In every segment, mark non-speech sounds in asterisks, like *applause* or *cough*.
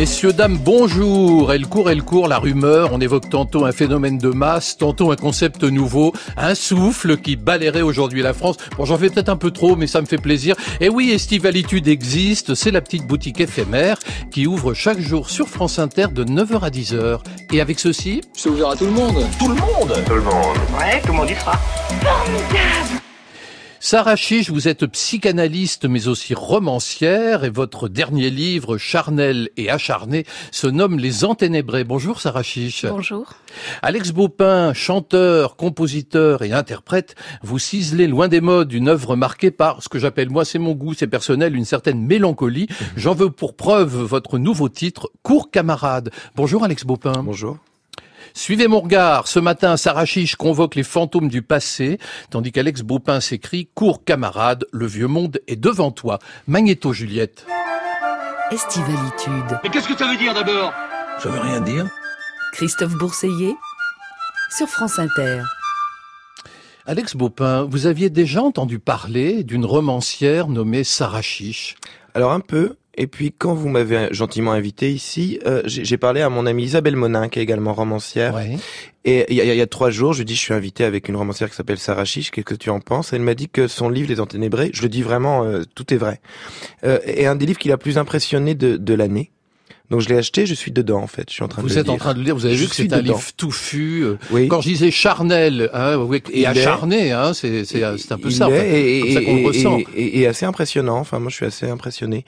Messieurs, dames, bonjour. Elle court, elle court, la rumeur. On évoque tantôt un phénomène de masse, tantôt un concept nouveau, un souffle qui balayerait aujourd'hui la France. Bon, j'en fais peut-être un peu trop, mais ça me fait plaisir. Et oui, Estivalitude existe. C'est la petite boutique éphémère qui ouvre chaque jour sur France Inter de 9h à 10h. Et avec ceci... C'est ouvert à tout le monde. Tout le monde Tout le monde. Ouais, tout le monde y sera. Formidable Sarah Chiche, vous êtes psychanalyste mais aussi romancière et votre dernier livre, Charnel et acharné, se nomme Les Enténébrés. Bonjour Sarah Chiche. Bonjour. Alex Baupin, chanteur, compositeur et interprète, vous ciselez loin des modes une œuvre marquée par ce que j'appelle, moi c'est mon goût, c'est personnel, une certaine mélancolie. J'en veux pour preuve votre nouveau titre, Cours camarade. Bonjour Alex Baupin. Bonjour. Suivez mon regard. Ce matin, Sarah Chiche convoque les fantômes du passé, tandis qu'Alex Baupin s'écrit Cours camarade, le vieux monde est devant toi. Magnéto Juliette. Estivalitude. Mais qu'est-ce que ça veut dire d'abord? Ça veut rien dire. Christophe Bourseiller sur France Inter. Alex Baupin, vous aviez déjà entendu parler d'une romancière nommée Sarah Chiche? Alors un peu. Et puis quand vous m'avez gentiment invité ici, euh, j'ai parlé à mon amie Isabelle Monin, qui est également romancière. Ouais. Et il y, a, il y a trois jours, je lui dis, je suis invité avec une romancière qui s'appelle Sarah Chiche. Qu'est-ce que tu en penses? Elle m'a dit que son livre Les Enténébrés, je le dis vraiment, euh, tout est vrai, euh, est un des livres qui l'a plus impressionné de, de l'année. Donc je l'ai acheté, je suis dedans en fait. Je suis en train Vous de le êtes en lire. train de le lire, vous avez Je vu que c'est un dedans. livre touffu. euh, Oui. Quand je disais charnel hein, oui, et Il est- acharné, hein, c'est c'est c'est un peu ça, en est, fait, et, ça et- qu'on ressent. et- et- et assez impressionnant. Enfin, moi, je suis assez impressionné.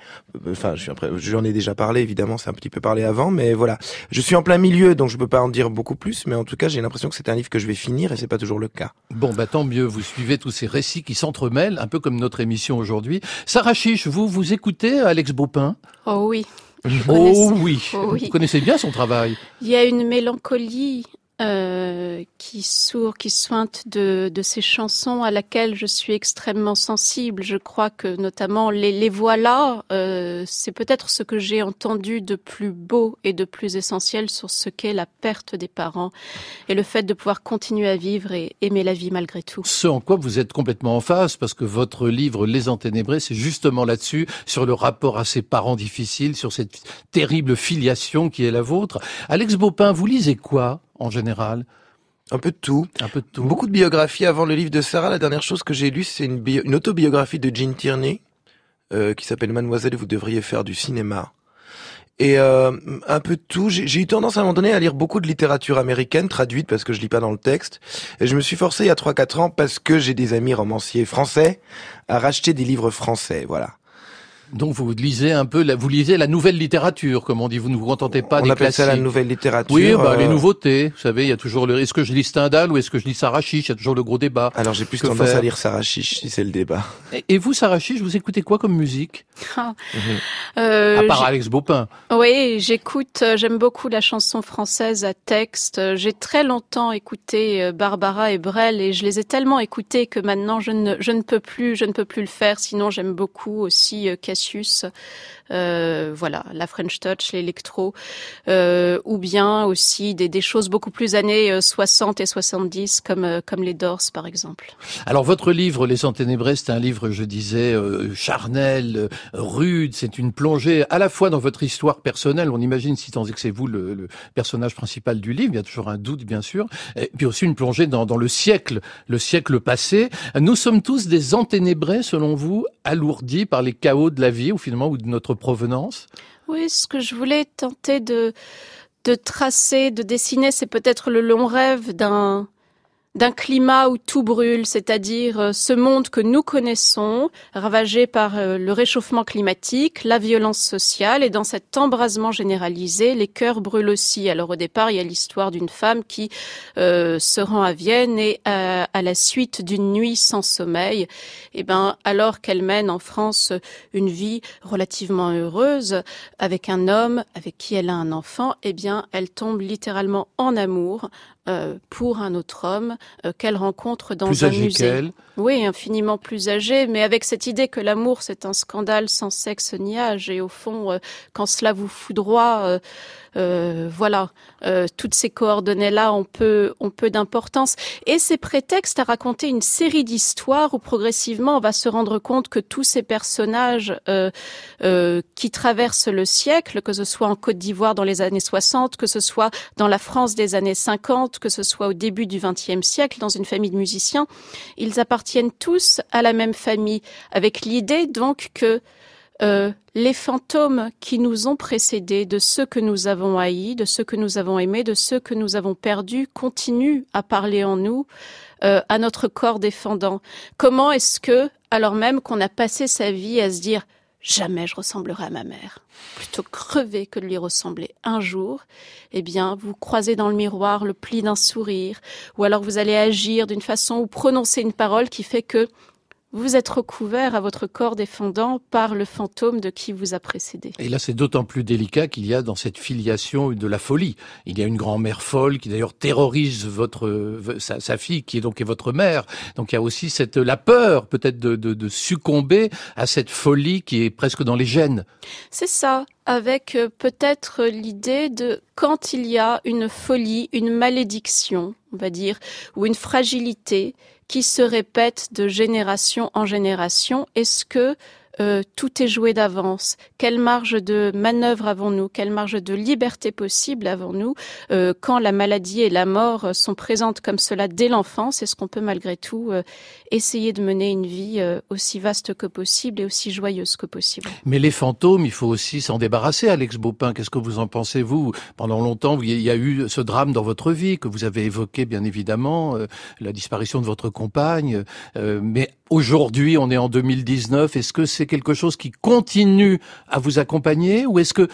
Enfin, je suis impré- j'en ai déjà parlé, évidemment, c'est un petit peu parlé avant, mais voilà. Je suis en plein milieu, donc je peux pas en dire beaucoup plus, mais en tout cas, j'ai l'impression que c'est un livre que je vais finir, et c'est pas toujours le cas. Bon, bah tant mieux, vous suivez tous ces récits qui s'entremêlent, un peu comme notre émission aujourd'hui. Sarah Chiche, vous, vous écoutez Alex Baupin? Oh oui. Oh oui. Oh oui. Vous connaissez bien son travail. Il y a une mélancolie euh, qui sourd, qui sointe de, de ces chansons à laquelle je suis extrêmement sensible. Je crois que notamment les, les voilà, euh, c'est peut-être ce que j'ai entendu de plus beau et de plus essentiel sur ce qu'est la perte des parents et le fait de pouvoir continuer à vivre et aimer la vie malgré tout. Ce en quoi vous êtes complètement en face, parce que votre livre Les Enténébrés, c'est justement là-dessus, sur le rapport à ses parents difficiles, sur cette terrible filiation qui est la vôtre. Alex Baupin, vous lisez quoi, en général Un peu de tout. Un peu de tout. Beaucoup de biographies avant le livre de Sarah. La dernière chose que j'ai lue, c'est une, bio- une autobiographie de Jean Tierney, euh, qui s'appelle Mademoiselle, vous devriez faire du cinéma. Et euh, un peu de tout. J'ai j'ai eu tendance à un moment donné à lire beaucoup de littérature américaine traduite parce que je lis pas dans le texte. Et je me suis forcé il y a 3-4 ans parce que j'ai des amis romanciers français à racheter des livres français. Voilà. Donc vous lisez un peu, la, vous lisez la nouvelle littérature, comme on dit. Vous ne vous contentez pas On des appelle ça la classiques. nouvelle littérature. Oui, bah, les euh, nouveautés. Vous savez, il y a toujours le. Est-ce que je lis Stendhal ou est-ce que je lis Sarah Chiche? Il y a toujours le gros débat. Alors j'ai plus Que tendance faire? à lire Sarah Chiche si c'est le débat. Et, et vous, Sarah Chiche, vous écoutez quoi comme musique? *laughs* Euh, À part Alex Baupin. Oui, j'écoute, euh, j'aime beaucoup la chanson française à texte. J'ai très longtemps écouté Barbara et Brel et je les ai tellement écoutés que maintenant je ne, je ne peux plus, je ne peux plus le faire. Sinon, j'aime beaucoup aussi Cassius, euh, voilà, la French Touch, l'électro, euh, ou bien aussi des, des choses beaucoup plus années euh, 60 et 70 comme, euh, comme les Doors par exemple. Alors votre livre Les Enténébrés, c'est un livre, je disais, euh, charnel, euh, rude. C'est une plongée à la fois dans votre histoire personnelle. On imagine, si tant est que c'est vous le, le personnage principal du livre, il y a toujours un doute, bien sûr. Et puis aussi une plongée dans, dans le siècle, le siècle passé. Nous sommes tous des enténébrés, selon vous, alourdis par les chaos de la vie, ou finalement, ou de notre provenance. Oui, ce que je voulais tenter de, de tracer, de dessiner, c'est peut-être le long rêve d'un d'un climat où tout brûle, c'est-à-dire euh, ce monde que nous connaissons, ravagé par euh, le réchauffement climatique, la violence sociale, et dans cet embrasement généralisé, les cœurs brûlent aussi. Alors au départ, il y a l'histoire d'une femme qui euh, se rend à Vienne et à, la suite d'une nuit sans sommeil, eh ben, alors qu'elle mène en France une vie relativement heureuse avec un homme avec qui elle a un enfant, eh bien, elle tombe littéralement en amour euh, pour un autre homme euh, qu'elle rencontre dans plus un âgé musée. Oui, infiniment plus âgé, mais avec cette idée que l'amour c'est un scandale sans sexe ni âge, et au fond, euh, quand cela vous foudroie, euh, euh, voilà, euh, toutes ces coordonnées-là ont peu, ont peu d'importance. Et c'est prétexte à raconter une série d'histoires où progressivement on va se rendre compte que tous ces personnages euh, euh, qui traversent le siècle, que ce soit en Côte d'Ivoire dans les années 60, que ce soit dans la France des années 50, que ce soit au début du XXe siècle dans une famille de musiciens, ils appartiennent tous à la même famille, avec l'idée donc que euh, les fantômes qui nous ont précédés, de ceux que nous avons haïs, de ceux que nous avons aimés, de ceux que nous avons perdus, continuent à parler en nous, euh, à notre corps défendant. Comment est-ce que, alors même qu'on a passé sa vie à se dire jamais je ressemblerai à ma mère, plutôt crever que de lui ressembler un jour, eh bien, vous croisez dans le miroir le pli d'un sourire, ou alors vous allez agir d'une façon ou prononcer une parole qui fait que vous êtes recouvert à votre corps défendant par le fantôme de qui vous a précédé. Et là, c'est d'autant plus délicat qu'il y a dans cette filiation de la folie. Il y a une grand-mère folle qui d'ailleurs terrorise votre sa, sa, fille, qui est donc est votre mère. Donc il y a aussi cette la peur peut-être de, de, de succomber à cette folie qui est presque dans les gènes. C'est ça avec peut-être l'idée de quand il y a une folie, une malédiction, on va dire, ou une fragilité qui se répète de génération en génération, est-ce que euh, tout est joué d'avance. Quelle marge de manœuvre avons-nous? Quelle marge de liberté possible avons-nous? Euh, quand la maladie et la mort sont présentes comme cela dès l'enfance Est-ce qu'on peut malgré tout euh, essayer de mener une vie euh, aussi vaste que possible et aussi joyeuse que possible? Mais les fantômes, il faut aussi s'en débarrasser, Alex Baupin. Qu'est-ce que vous en pensez, vous? Pendant longtemps, il y a eu ce drame dans votre vie que vous avez évoqué, bien évidemment, euh, la disparition de votre compagne. Euh, mais aujourd'hui, on est en 2019. Est-ce que c'est quelque chose qui continue à vous accompagner ou est-ce que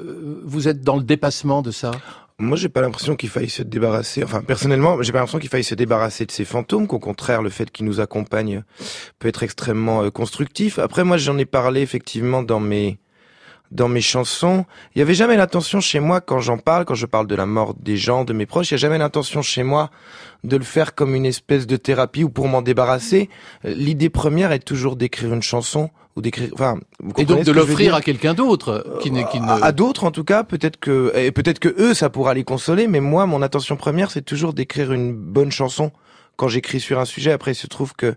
euh, vous êtes dans le dépassement de ça? Moi, j'ai pas l'impression qu'il faille se débarrasser. Enfin, personnellement, j'ai pas l'impression qu'il faille se débarrasser de ces fantômes. Qu'au contraire, le fait qu'ils nous accompagnent peut être extrêmement euh, constructif. Après, moi, j'en ai parlé effectivement dans mes dans mes chansons. Il y avait jamais l'intention chez moi quand j'en parle, quand je parle de la mort des gens, de mes proches, il y a jamais l'intention chez moi de le faire comme une espèce de thérapie ou pour m'en débarrasser. L'idée première est toujours d'écrire une chanson ou d'écrire. Enfin, vous et donc de que l'offrir à quelqu'un d'autre qui, ne- qui ne. à, à d'autres en tout cas, peut-être que et peut-être que eux ça pourra les consoler, mais moi mon intention première c'est toujours d'écrire une bonne chanson quand j'écris sur un sujet. Après il se trouve que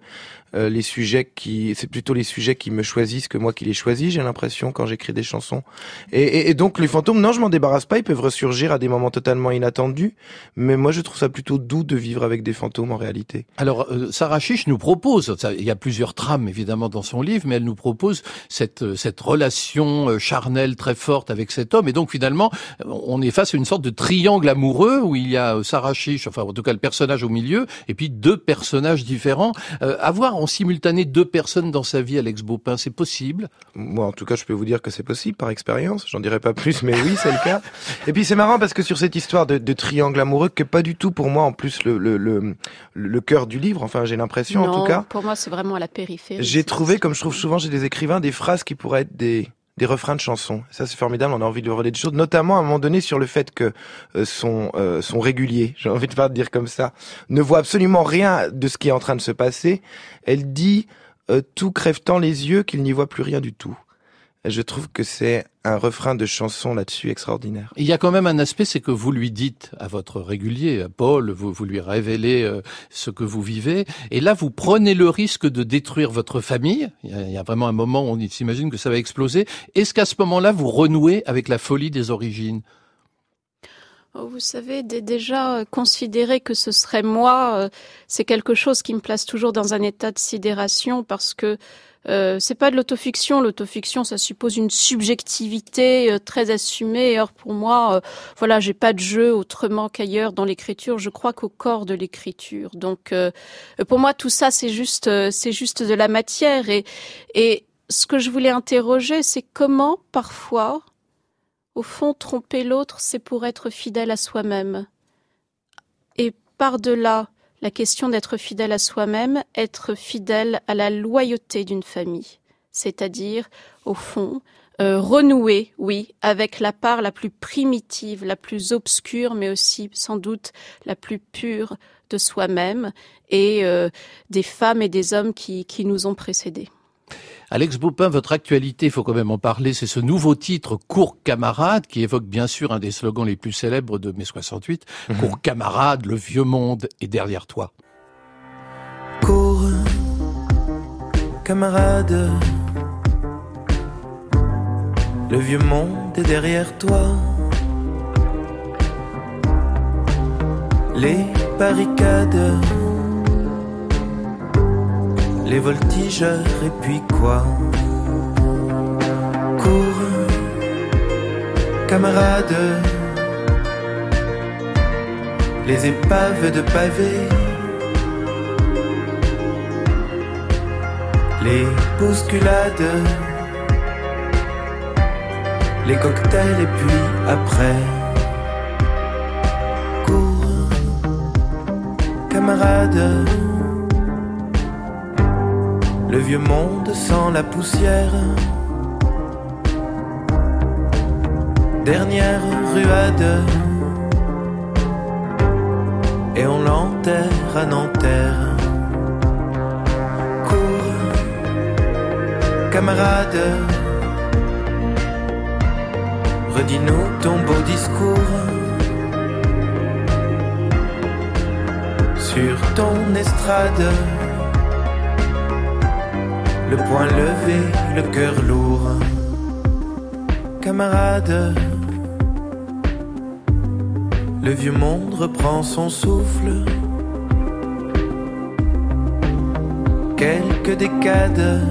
euh, les sujets qui c'est plutôt les sujets qui me choisissent que moi qui les choisis. J'ai l'impression quand j'écris des chansons. Et, et, et donc les fantômes, non je m'en débarrasse pas. Ils peuvent ressurgir à des moments totalement inattendus, mais moi je trouve ça plutôt doux de vivre avec des fantômes en réalité. Alors, euh, Sarah Chiche nous propose, il y a plusieurs trames évidemment dans son livre, mais elle nous propose cette, euh, cette relation euh, charnelle très forte avec cet homme. Et donc finalement, on est face à une sorte de triangle amoureux où il y a Sarah Chiche, enfin en tout cas le personnage au milieu, et puis deux personnages différents. Euh, avoir en simultané deux personnes dans sa vie, Alex Baupin, c'est possible? Moi, en tout cas, je peux vous dire que c'est possible par expérience. J'en dirai pas plus, mais oui, c'est le cas. Et puis c'est marrant parce que sur cette histoire de, de triangle amoureux, que pas du tout pour moi en plus le le le, le cœur du livre. Enfin, j'ai l'impression en tout cas. pour moi, c'est vraiment à la périphérie. J'ai trouvé, comme je trouve souvent chez des écrivains, des phrases qui pourraient être des des refrains de chansons. Ça, c'est formidable. On a envie de relire des choses, notamment à un moment donné sur le fait que euh, son euh, son régulier, *laughs* j'ai envie de pas dire comme ça, ne voit absolument rien de ce qui est en train de se passer. Elle dit euh, tout crève tant les yeux qu'il n'y voit plus rien du tout. Je trouve que c'est un refrain de chanson là-dessus extraordinaire. Il y a quand même un aspect, c'est que vous lui dites à votre régulier, à Paul, vous, vous lui révélez euh, ce que vous vivez, et là vous prenez le risque de détruire votre famille. Il y a, il y a vraiment un moment où on s'imagine que ça va exploser. Est-ce qu'à ce moment-là vous renouez avec la folie des origines? Oh, Vous savez, dé- déjà euh, considérer que ce serait moi, euh, c'est quelque chose qui me place toujours dans un état de sidération parce que euh, c'est pas de l'autofiction. L'autofiction, ça suppose une subjectivité euh, très assumée. Or, pour moi, euh, voilà, j'ai pas de jeu autrement qu'ailleurs dans l'écriture. Je crois qu'au corps de l'écriture. Donc, euh, pour moi, tout ça, c'est juste, euh, c'est juste de la matière. Et, et ce que je voulais interroger, c'est comment parfois au fond, tromper l'autre, c'est pour être fidèle à soi-même. Et par-delà la question d'être fidèle à soi-même, être fidèle à la loyauté d'une famille. C'est-à-dire, au fond, euh, renouer, oui, avec la part la plus primitive, la plus obscure, mais aussi sans doute la plus pure de soi-même et euh, des femmes et des hommes qui, qui nous ont précédés. Alex Baupin, votre actualité, il faut quand même en parler, c'est ce nouveau titre Cours camarade qui évoque bien sûr un des slogans les plus célèbres de mai 68, mmh. Cours camarade, le vieux monde est derrière toi. Cours camarade le vieux monde est derrière toi. Les barricades, les voltigeurs et puis quoi? Cours, camarades, les épaves de pavés. Les bousculades les cocktails et puis après. Cours, camarade. Le vieux monde sans la poussière. Dernière ruade. Et on l'enterre à Nanterre. Cours, camarade redis-nous ton beau discours. Sur ton estrade, le poing levé, le cœur lourd. Camarade, le vieux monde reprend son souffle. Quelques décades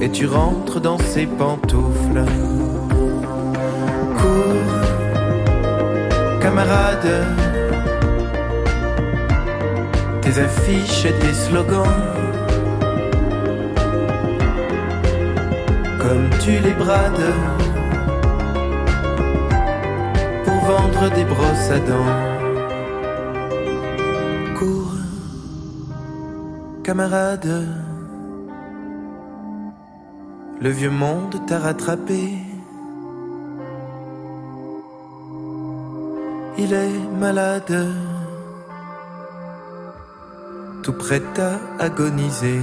et tu rentres dans ses pantoufles. Cours, camarade, tes affiches et tes slogans. Comme tu les brades pour vendre des brosses à dents. Cours, camarade. Le vieux monde t'a rattrapé. Il est malade, tout prêt à agoniser.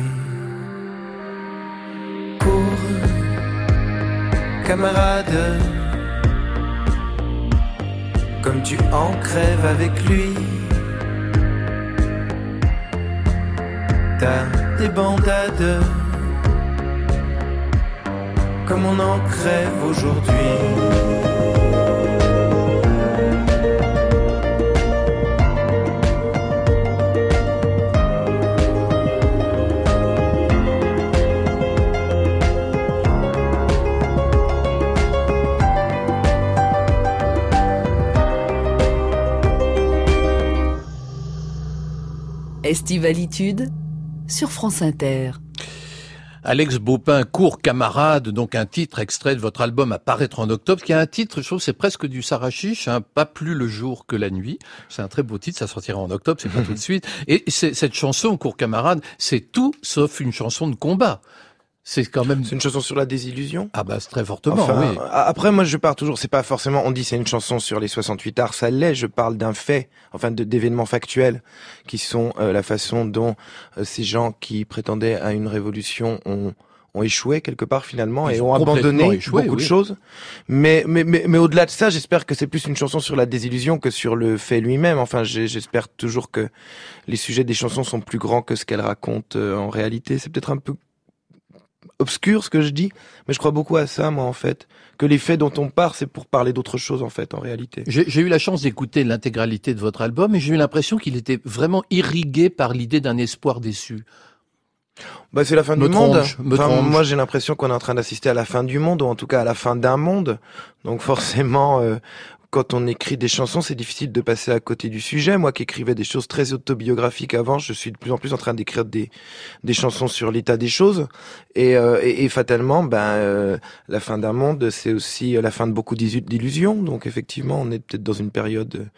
Pour camarade, comme tu en crèves avec lui. T'as des bandades comme on en crève aujourd'hui. Estivalitude sur France Inter. Alex Baupin, court camarade, donc un titre extrait de votre album à paraître en octobre, qui a un titre, je trouve, c'est presque du Sarachiche, hein, pas plus le jour que la nuit. C'est un très beau titre, ça sortira en octobre, c'est pas *laughs* tout de suite. Et cette chanson, court camarade, c'est tout sauf une chanson de combat. C'est quand même. C'est une chanson sur la désillusion? Ah bah c'est très fortement. oui. Après moi je pars toujours. C'est pas forcément. On dit c'est une chanson sur les 68 arts. Ça l'est. Je parle d'un fait, enfin d'événements factuels qui sont euh, la façon dont euh, ces gens qui prétendaient à une révolution ont ont échoué quelque part finalement et ont abandonné beaucoup de choses. Mais mais mais, mais au-delà de ça, j'espère que c'est plus une chanson sur la désillusion que sur le fait lui-même. Enfin, j'espère toujours que les sujets des chansons sont plus grands que ce qu'elles racontent euh, en réalité. C'est peut-être un peu obscur ce que je dis, mais je crois beaucoup à ça, moi, en fait. Que les faits dont on part, c'est pour parler d'autre chose, en fait, en réalité. J'ai eu la chance d'écouter l'intégralité de votre album et j'ai eu l'impression qu'il était vraiment irrigué par l'idée d'un espoir déçu. Bah, c'est la fin du monde. moi, j'ai l'impression qu'on est en train d'assister à la fin du monde, ou en tout cas à la fin d'un monde. Donc forcément, euh, quand on écrit des chansons, c'est difficile de passer à côté du sujet. Moi qui écrivais des choses très autobiographiques avant, je suis de plus en plus en train d'écrire des, des chansons sur l'état des choses. Et, euh, et, fatalement, ben, euh, la fin d'un monde, c'est aussi la fin de beaucoup d'illusions. Donc effectivement, on est peut-être dans une période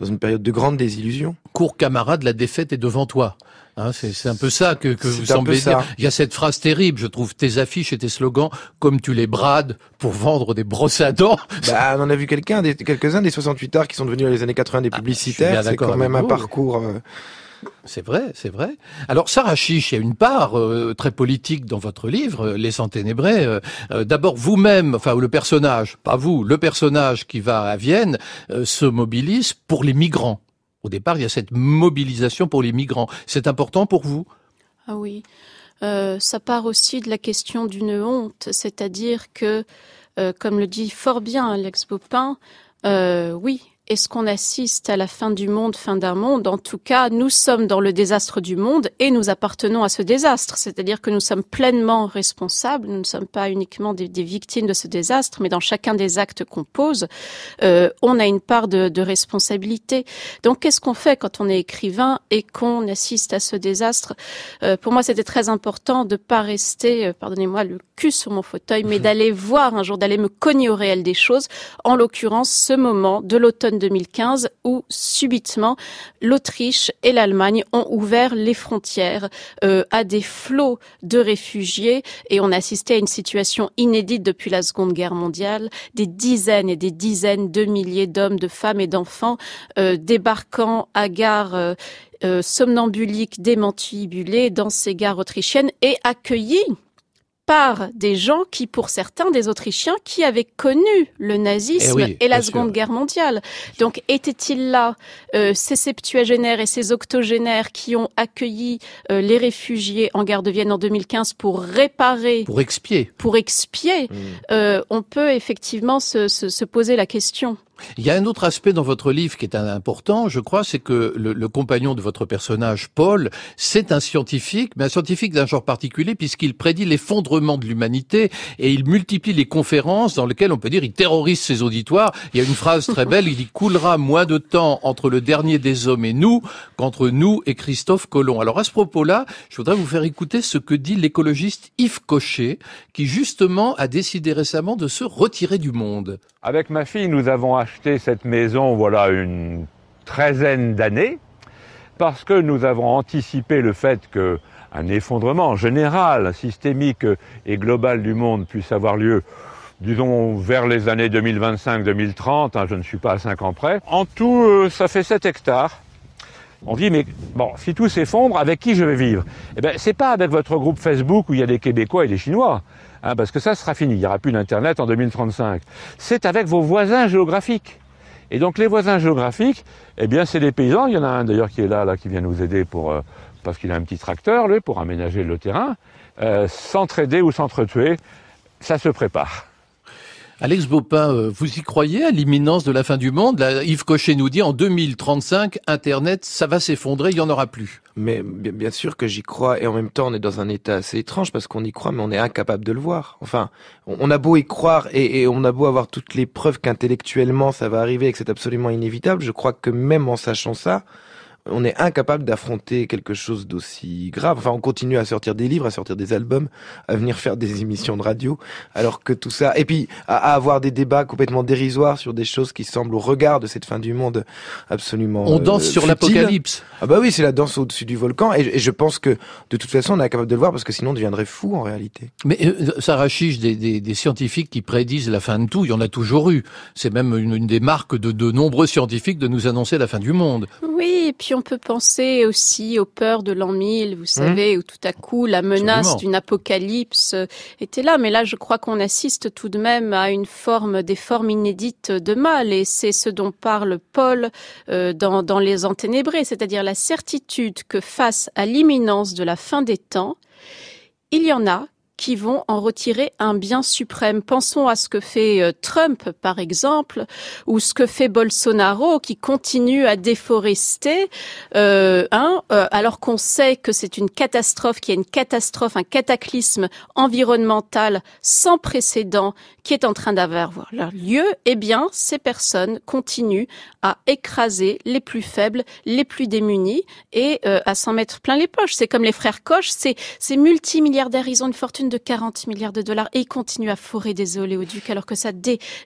dans une période de grande désillusion. Cours camarade, la défaite est devant toi. Hein, c'est un peu ça que, que vous semblez dire. Il y a cette phrase terrible, je trouve, tes affiches et tes slogans, comme tu les brades pour vendre des brosses à dents. *laughs* Bah, on en a vu quelqu'un, des- quelques-uns des 68 arts qui sont devenus dans les années 80 des Ah, publicitaires. bien C'est quand même un parcours. euh, C'est vrai, c'est vrai. Alors, Sarah Chiche, il y a une part euh, très politique dans votre livre, euh, Les Ténébrés. Euh, D'abord, vous-même, enfin le personnage, pas vous, le personnage qui va à Vienne se mobilise pour les migrants. Au départ, il y a cette mobilisation pour les migrants. C'est important pour vous? Ah oui. Ça part aussi de la question d'une honte, c'est-à-dire que, comme le dit fort bien Alex Bopin, oui, est-ce qu'on assiste à la fin du monde, fin d'un monde? En tout cas, nous sommes dans le désastre du monde et nous appartenons à ce désastre, c'est-à-dire que nous sommes pleinement responsables, nous ne sommes pas uniquement des, des victimes de ce désastre, mais dans chacun des actes qu'on pose, euh, on a une part de, de responsabilité. Donc, qu'est-ce qu'on fait quand on est écrivain et qu'on assiste à ce désastre? Euh, pour moi, c'était très important de pas rester, euh, pardonnez-moi, le cul sur mon fauteuil, mais *laughs* d'aller voir un jour, d'aller me cogner au réel des choses. En l'occurrence, ce moment de l'automne 2015 où subitement l'Autriche et l'Allemagne ont ouvert les frontières euh, à des flots de réfugiés et on a assisté à une situation inédite depuis la Seconde Guerre mondiale. Des dizaines et des dizaines de milliers d'hommes, de femmes et d'enfants euh, débarquant à gare euh, euh, somnambuliques, démantibulés dans ces gares autrichiennes et accueillis par des gens qui, pour certains, des Autrichiens, qui avaient connu le nazisme Eh oui, et la sûr. Seconde Guerre mondiale. Donc, étaient-ils là, euh, ces septuagénaires et ces octogénaires qui ont accueilli euh, les réfugiés en gare de Vienne en 2015 pour réparer, pour expier. pour expier mm. euh, On peut effectivement se, se, se poser la question. Il y a un autre aspect dans votre livre qui est important, je crois, c'est que le, le compagnon de votre personnage, Paul, c'est un scientifique, mais un scientifique d'un genre particulier puisqu'il prédit l'effondrement de l'humanité et il multiplie les conférences dans lesquelles on peut dire il terrorise ses auditoires. Il y a une phrase très belle, il dit coulera moins de temps entre le dernier des hommes et nous qu'entre nous et Christophe Colomb. Alors à ce propos-là, je voudrais vous faire écouter ce que dit l'écologiste Yves Cochet, qui justement a décidé récemment de se retirer du monde. Avec ma fille, nous avons cette maison, voilà, une treizaine d'années, parce que nous avons anticipé le fait que un effondrement général, systémique et global du monde puisse avoir lieu, disons, vers les années 2025-2030, hein, je ne suis pas à 5 ans près. En tout, euh, ça fait 7 hectares. On dit, mais bon, si tout s'effondre, avec qui je vais vivre? Eh ben, c'est pas avec votre groupe Facebook où il y a des Québécois et des Chinois, hein, parce que ça sera fini. Il n'y aura plus d'Internet en 2035. C'est avec vos voisins géographiques. Et donc, les voisins géographiques, eh bien, c'est des paysans. Il y en a un d'ailleurs qui est là, là, qui vient nous aider pour, euh, parce qu'il a un petit tracteur, lui, pour aménager le terrain. Euh, s'entraider ou s'entretuer, ça se prépare. Alex Baupin, euh, vous y croyez à l'imminence de la fin du monde? Yves Cochet nous dit en 2035, Internet, ça va s'effondrer, il n'y en aura plus. Mais bien, sûr que j'y crois et en même temps on est dans un état assez étrange parce qu'on y croit mais on est incapable de le voir. Enfin, on, on a beau y croire et, et on a beau avoir toutes les preuves qu'intellectuellement ça va arriver et que c'est absolument inévitable, je crois que même en sachant ça, on est incapable d'affronter quelque chose d'aussi grave. Enfin, on continue à sortir des livres, à sortir des albums, à venir faire des émissions de radio, alors que tout ça, et puis à, à avoir des débats complètement dérisoires sur des choses qui semblent au regard de cette fin du monde absolument. On euh, danse sur futiles. l'apocalypse. Ah bah oui, c'est la danse au-dessus du volcan, et, et je pense que de toute façon, on est incapable de le voir parce que sinon, on deviendrait fou en réalité. Mais euh, Sarah Chiche, des, des, des scientifiques qui prédisent la fin de tout, il y en a toujours eu. C'est même une, une des marques de, de nombreux scientifiques de nous annoncer la fin du monde. Oui, et puis on peut penser aussi aux peurs de l'an 1000, vous savez, où tout à coup la menace d'une apocalypse euh, était là. Mais là, je crois qu'on assiste tout de même à une forme, des formes inédites de mal. Et c'est ce dont parle Paul euh, dans, dans Les Enténébrés, c'est-à-dire la certitude que face à l'imminence de la fin des temps, il y en a qui vont en retirer un bien suprême. Pensons à ce que fait euh, Trump, par exemple, ou ce que fait Bolsonaro, qui continue à déforester, euh, hein, euh, alors qu'on sait que c'est une catastrophe, qu'il y a une catastrophe, un cataclysme environnemental sans précédent qui est en train d'avoir leur lieu. Eh bien, ces personnes continuent à écraser les plus faibles, les plus démunis, et euh, à s'en mettre plein les poches. C'est comme les frères Koch, c'est ces multimilliardaires, ils ont une fortune de 40 milliards de dollars et il continue à forer des oléoducs alors que ça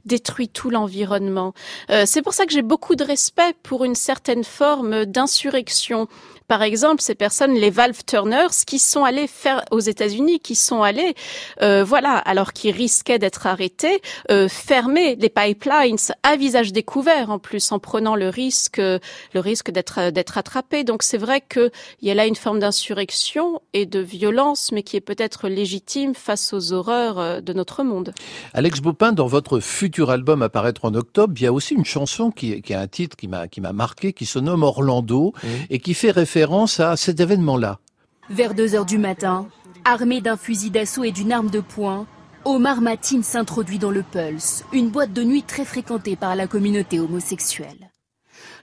détruit tout l'environnement. Euh, c'est pour ça que j'ai beaucoup de respect pour une certaine forme d'insurrection par exemple, ces personnes, les valve turners, qui sont allés faire aux États-Unis, qui sont allés, euh, voilà, alors qu'ils risquaient d'être arrêtés, euh, fermer les pipelines à visage découvert en plus, en prenant le risque, le risque d'être d'être attrapés. Donc c'est vrai qu'il y a là une forme d'insurrection et de violence, mais qui est peut-être légitime face aux horreurs euh, de notre monde. Alex Bopin, dans votre futur album à paraître en octobre, il y a aussi une chanson qui, qui a un titre qui m'a qui m'a marqué, qui se nomme Orlando et qui fait référence à cet événement-là. Vers 2 heures du matin, armé d'un fusil d'assaut et d'une arme de poing, Omar Matin s'introduit dans le Pulse, une boîte de nuit très fréquentée par la communauté homosexuelle.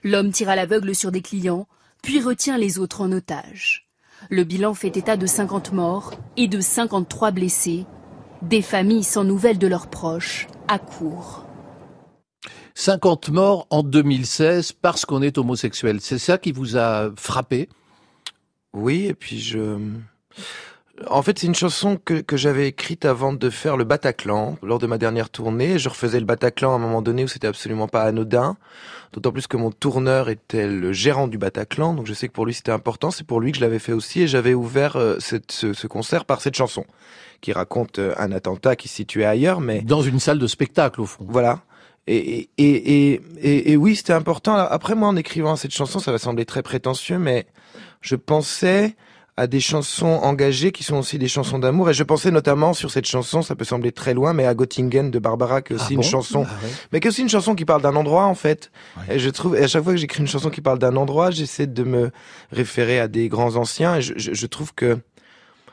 L'homme tire à l'aveugle sur des clients, puis retient les autres en otage. Le bilan fait état de 50 morts et de 53 blessés, des familles sans nouvelles de leurs proches, à court. 50 morts en 2016 parce qu'on est homosexuel. C'est ça qui vous a frappé? Oui, et puis je... En fait, c'est une chanson que, que j'avais écrite avant de faire le Bataclan, lors de ma dernière tournée. Je refaisais le Bataclan à un moment donné où c'était absolument pas anodin. D'autant plus que mon tourneur était le gérant du Bataclan, donc je sais que pour lui c'était important. C'est pour lui que je l'avais fait aussi et j'avais ouvert euh, cette, ce, ce, concert par cette chanson qui raconte euh, un attentat qui se situait ailleurs, mais... Dans une salle de spectacle, au fond. Voilà. Et, et, et, et, oui, c'était important. Après, moi, en écrivant cette chanson, ça va sembler très prétentieux, mais je pensais à des chansons engagées qui sont aussi des chansons d'amour. Et je pensais notamment sur cette chanson, ça peut sembler très loin, mais à Göttingen de Barbara, qui est aussi ah une chanson, ah mais qui est aussi une chanson qui parle d'un endroit, en fait. Et je trouve, et à chaque fois que j'écris une chanson qui parle d'un endroit, j'essaie de me référer à des grands anciens. Et je, je, je trouve que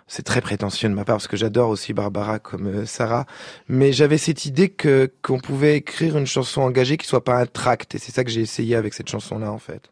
c'est très prétentieux de ma part parce que j'adore aussi Barbara comme euh, Sarah, mais j'avais cette idée que qu'on pouvait écrire une chanson engagée qui soit pas un tract et c'est ça que j'ai essayé avec cette chanson là en fait.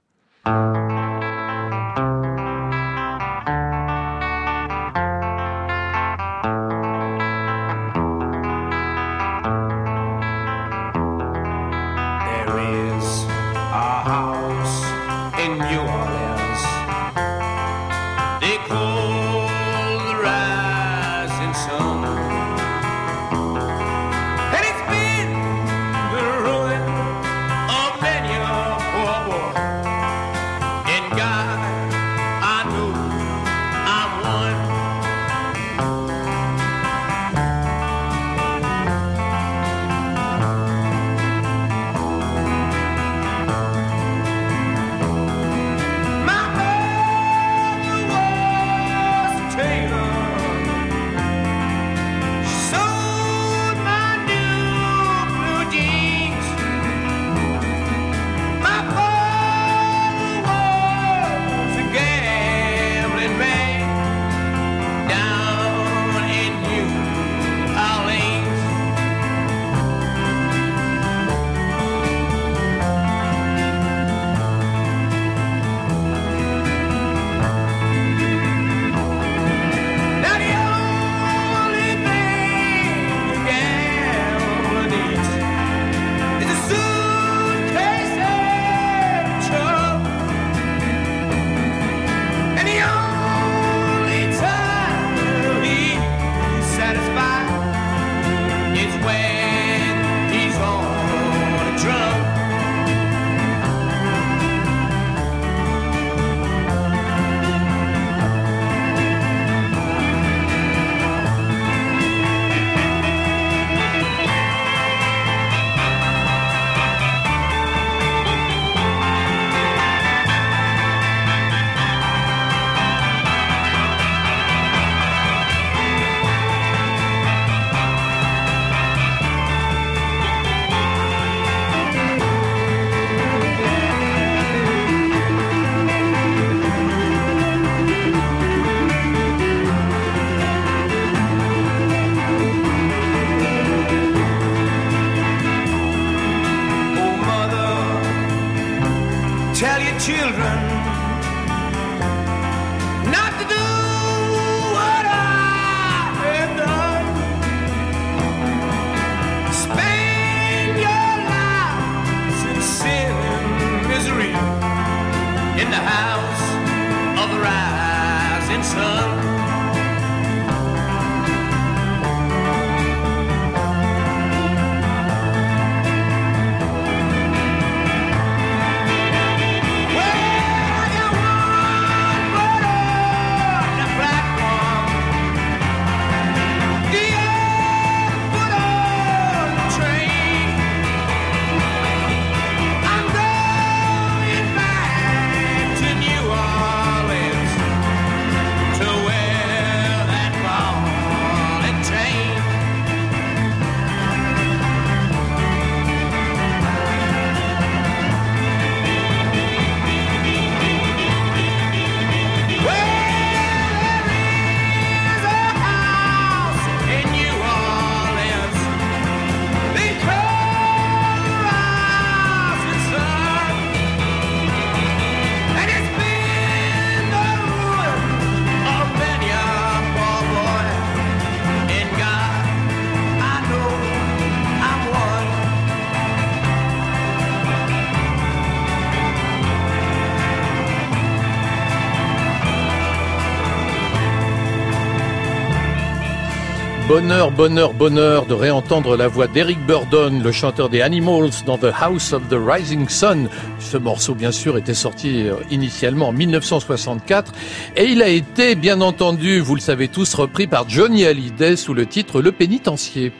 Bonheur, bonheur, bonheur de réentendre la voix d'Eric Burdon, le chanteur des Animals dans The House of the Rising Sun. Ce morceau, bien sûr, était sorti euh, initialement en 1964 et il a été, bien entendu, vous le savez tous, repris par Johnny Hallyday sous le titre Le Pénitencier.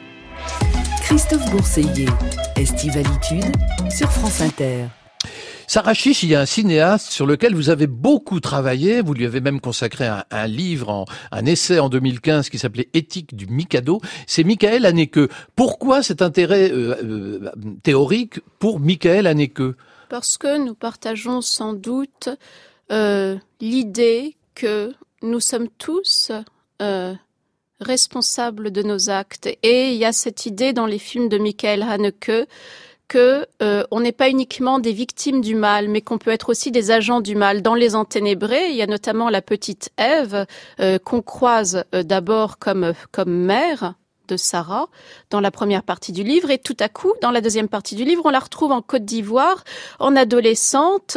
Christophe Bourseiller, Estivalitude sur France Inter. Sarah il y a un cinéaste sur lequel vous avez beaucoup travaillé. Vous lui avez même consacré un, livre, un essai en 2015 qui s'appelait Éthique du Mikado. C'est Michael Haneke. Pourquoi cet intérêt euh, euh, théorique pour Michael Haneke? Parce que nous partageons sans doute euh, l'idée que nous sommes tous responsables de nos actes. Et il y a cette idée dans les films de Michael Haneke que euh, on n'est pas uniquement des victimes du mal, mais qu'on peut être aussi des agents du mal. Dans Les Enténébrés, il y a notamment la petite Ève euh, qu'on croise euh, d'abord comme comme mère de Sarah dans la première partie du livre et tout à coup dans la deuxième partie du livre on la retrouve en Côte d'Ivoire en adolescente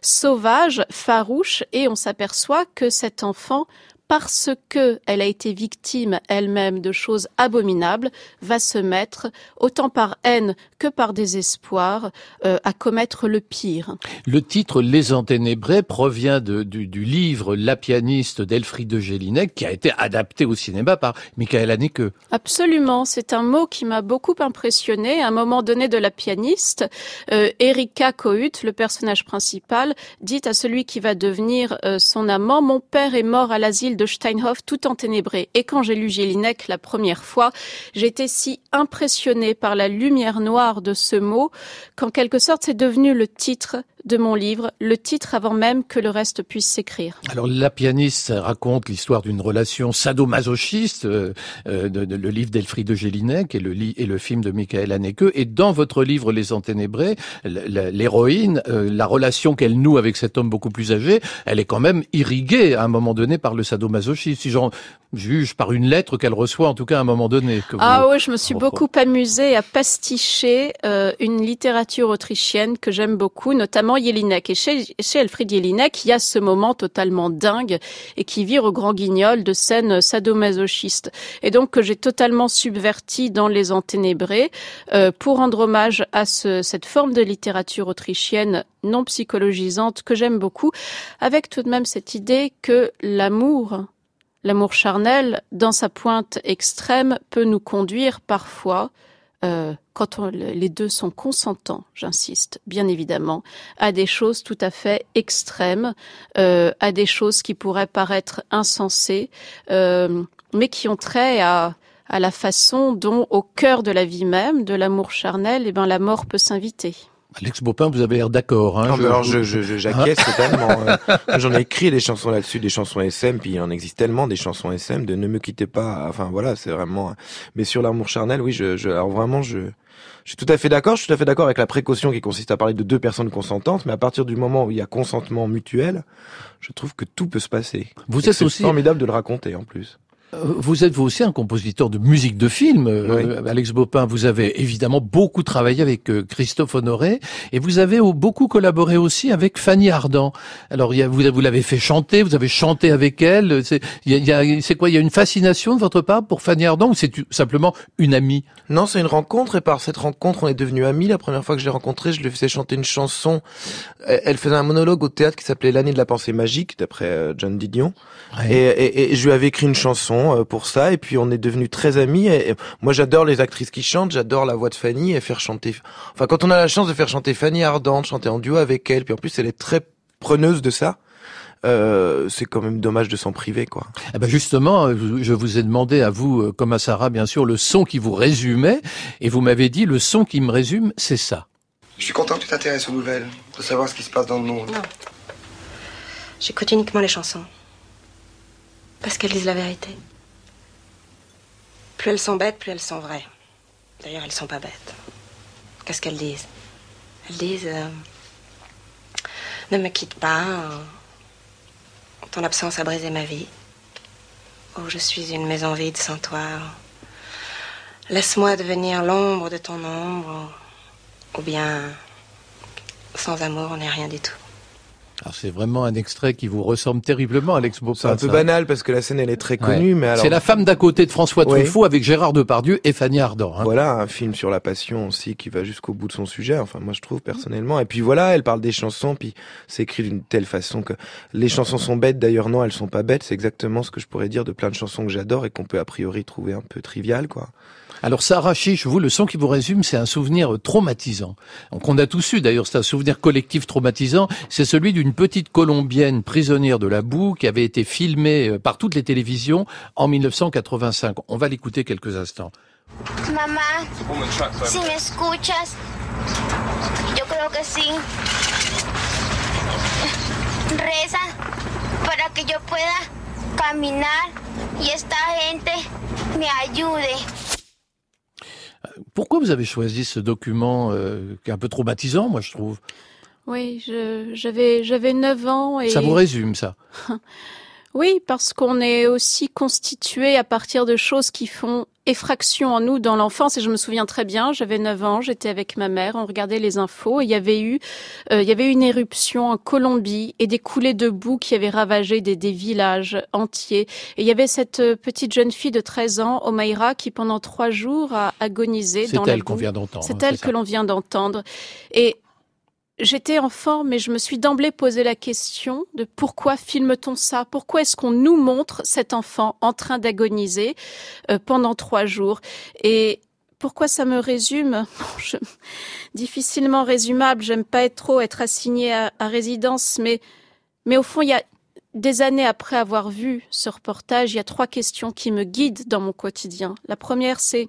sauvage farouche et on s'aperçoit que cet enfant parce que elle a été victime elle-même de choses abominables, va se mettre, autant par haine que par désespoir, euh, à commettre le pire. Le titre Les Enténébrés provient de, du, du, livre La pianiste d'Elfriede Gélinek, qui a été adapté au cinéma par Michael Haneke. Absolument, c'est un mot qui m'a beaucoup impressionné. À un moment donné de La pianiste, euh, Erika Kohut, le personnage principal, dit à celui qui va devenir euh, son amant, mon père est mort à l'asile de Steinhoff tout enténébré. Et quand j'ai lu Jelinek la première fois, j'étais si impressionnée par la lumière noire de ce mot qu'en quelque sorte c'est devenu le titre de mon livre, le titre avant même que le reste puisse s'écrire. Alors la pianiste raconte l'histoire d'une relation sadomasochiste, euh, euh de, de, le livre d'Elfriede Jelinek et le, et le film de Michael Haneke. Et dans votre livre Les Enténébrés, l'héroïne, euh, la relation qu'elle noue avec cet homme beaucoup plus âgé, elle est quand même irriguée à un moment donné par le sadomasochisme. Si j'en juge par une lettre qu'elle reçoit en tout cas à un moment donné. ah oui, je me suis beaucoup amusée à pasticher une littérature autrichienne que j'aime beaucoup, notamment Jelinek. Et chez, chez Elfried Jelinek, il y a ce moment totalement dingue et qui vire au grand guignol de scènes sadomasochistes. Et donc que j'ai totalement subverti dans Les Enténébrés euh, pour rendre hommage à ce, cette forme de littérature autrichienne non psychologisante que j'aime beaucoup, avec tout de même cette idée que l'amour L'amour charnel, dans sa pointe extrême, peut nous conduire parfois euh, quand les deux sont consentants, j'insiste, bien évidemment, à des choses tout à fait extrêmes, euh, à des choses qui pourraient paraître insensées, euh, mais qui ont trait à, à la façon dont, au cœur de la vie même, de l'amour charnel, eh ben, la mort peut s'inviter. Alex Bopin, vous avez l'air d'accord. Hein, alors, je, je, j'acquiesce *laughs* totalement. Euh. J'en ai écrit des chansons là-dessus, des chansons SM, puis il en existe tellement des chansons SM de Ne me quittez pas. Enfin voilà, c'est vraiment. Mais sur l'amour charnel, oui, je, je, alors vraiment, je, je suis tout à fait d'accord. Je suis tout à fait d'accord avec la précaution qui consiste à parler de deux personnes consentantes, mais à partir du moment où il y a consentement mutuel, je trouve que tout peut se passer. Vous êtes aussi formidable de le raconter en plus. Vous êtes vous aussi un compositeur de musique de film, euh, Alex Bopin. Vous avez évidemment beaucoup travaillé avec euh, Christophe Honoré et vous avez beaucoup collaboré aussi avec Fanny Ardant. Alors vous, l'avez fait chanter, vous avez chanté avec elle. C'est quoi? Il y a une fascination de votre part pour Fanny Ardant ou c'est simplement une amie? Non, c'est une rencontre et par cette rencontre on est devenus amis. La première fois que je l'ai rencontrée, je lui faisais chanter une chanson. Elle faisait un monologue au théâtre qui s'appelait L'année de la pensée magique d'après euh, John Didion et, et, et je lui avais écrit une chanson euh, pour ça et puis on est devenus très amis et, moi j'adore les actrices qui chantent j'adore la voix de Fanny et faire chanter enfin quand on a la chance de faire chanter Fanny Ardente chanter en duo avec elle puis en plus elle est très preneuse de ça euh, c'est quand même dommage de s'en priver, quoi. Eh ben justement, je vous ai demandé à vous, euh, comme à Sarah, bien sûr, le son qui vous résumait, et vous m'avez dit le son qui me résume, c'est ça. Je suis content que tu t'intéresses aux nouvelles, de savoir ce qui se passe dans le monde. Non. J'écoute uniquement les chansons. Parce qu'elles disent la vérité. Plus elles sont bêtes, plus elles sont vraies. D'ailleurs, elles sont pas bêtes. Qu'est-ce qu'elles disent? Elles disent euh, Ne me quitte pas. Euh, ton absence a brisé ma vie. Oh, je suis une maison vide sans toi. Laisse-moi devenir l'ombre de ton ombre. Ou bien, sans amour, on n'est rien du tout. C'est vraiment un extrait qui vous ressemble terriblement, Alex Beaupin. C'est un peu banal parce que la scène elle est très connue, mais alors c'est la femme d'à côté de François Truffaut avec Gérard Depardieu et Fanny Ardant. Hein. Voilà, un film sur la passion aussi qui va jusqu'au bout de son sujet. Enfin, moi je trouve personnellement. Et puis voilà, elle parle des chansons, puis c'est écrit d'une telle façon que les chansons sont bêtes. D'ailleurs non, elles sont pas bêtes. C'est exactement ce que je pourrais dire de plein de chansons que j'adore et qu'on peut a priori trouver un peu triviales, quoi. Alors Sarah Chiche, vous, le son qui vous résume, c'est un souvenir traumatisant. Donc on a tous eu d'ailleurs, c'est un souvenir collectif traumatisant. C'est celui d'une petite Colombienne prisonnière de la boue qui avait été filmée euh, par toutes les télévisions en 1985. On va l'écouter quelques instants. Maman, si me escuchas, yo creo que sí. Reza para que yo pueda caminar y esta gente me ayude. Pourquoi vous avez choisi ce document euh, qui est un peu traumatisant, moi je trouve? Oui, j'avais j'avais 9 ans et ça vous résume ça? *laughs* oui, parce qu'on est aussi constitué à partir de choses qui font effraction en nous dans l'enfance. Et je me souviens très bien, j'avais 9 ans, j'étais avec ma mère, on regardait les infos et il y avait eu euh, il y avait une éruption en Colombie et des coulées de boue qui avaient ravagé des, des villages entiers. Et il y avait cette euh, petite jeune fille de 13 ans, Omaira, qui pendant trois jours a agonisé dans la elle qu'on vient d'entendre. C'est elle que l'on vient d'entendre. Et J'étais enfant, mais je me suis d'emblée posé la question de pourquoi filme-t-on ça? Pourquoi est-ce qu'on nous montre cet enfant en train d'agoniser euh, pendant trois jours? Et pourquoi ça me résume? *laughs* Je... Difficilement résumable. J'aime pas être trop être assigné à, à, résidence, mais mais au fond, il y a des années après avoir vu ce reportage, il y a trois questions qui me guident dans mon quotidien. La première, c'est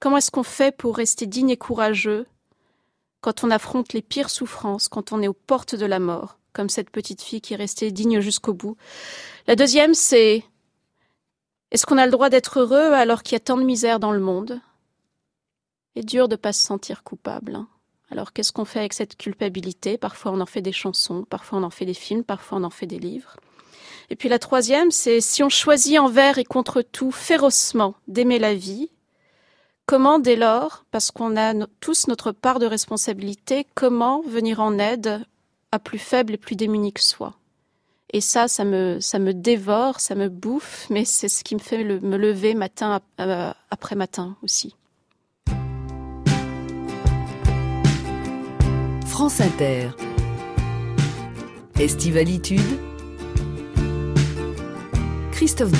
comment est-ce qu'on fait pour rester digne et courageux quand on affronte les pires souffrances, quand on est aux portes de la mort, comme cette petite fille qui est restée digne jusqu'au bout. La deuxième, c'est est-ce qu'on a le droit d'être heureux alors qu'il y a tant de misère dans le monde? C'est dur de pas se sentir coupable. Hein. Alors qu'est-ce qu'on fait avec cette culpabilité? Parfois on en fait des chansons, parfois on en fait des films, parfois on en fait des livres. Et puis la troisième, c'est si on choisit envers et contre tout férocement d'aimer la vie, Comment, dès lors, parce qu'on a tous notre part de responsabilité, comment venir en aide à plus faible et plus démunis que soi? Et ça, ça me, dévore, ça me bouffe, mais c'est ce qui me fait me lever matin euh, après matin aussi. France Inter. Estivalitude. Christophe.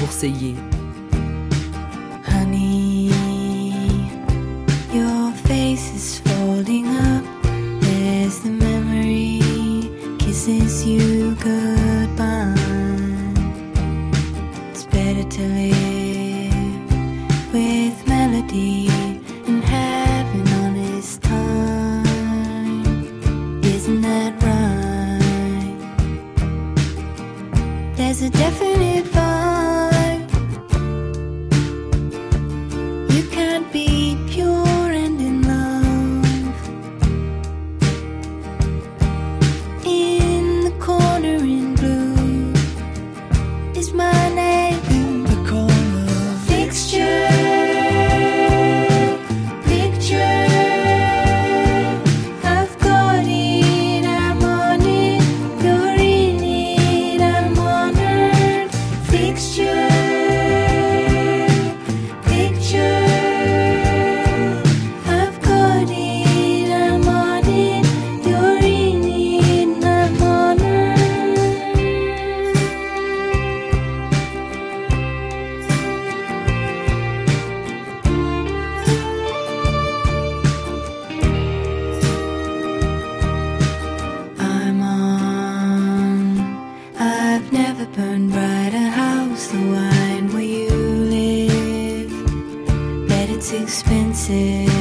burn brighter, a house, the wine where you live. Bet it's expensive.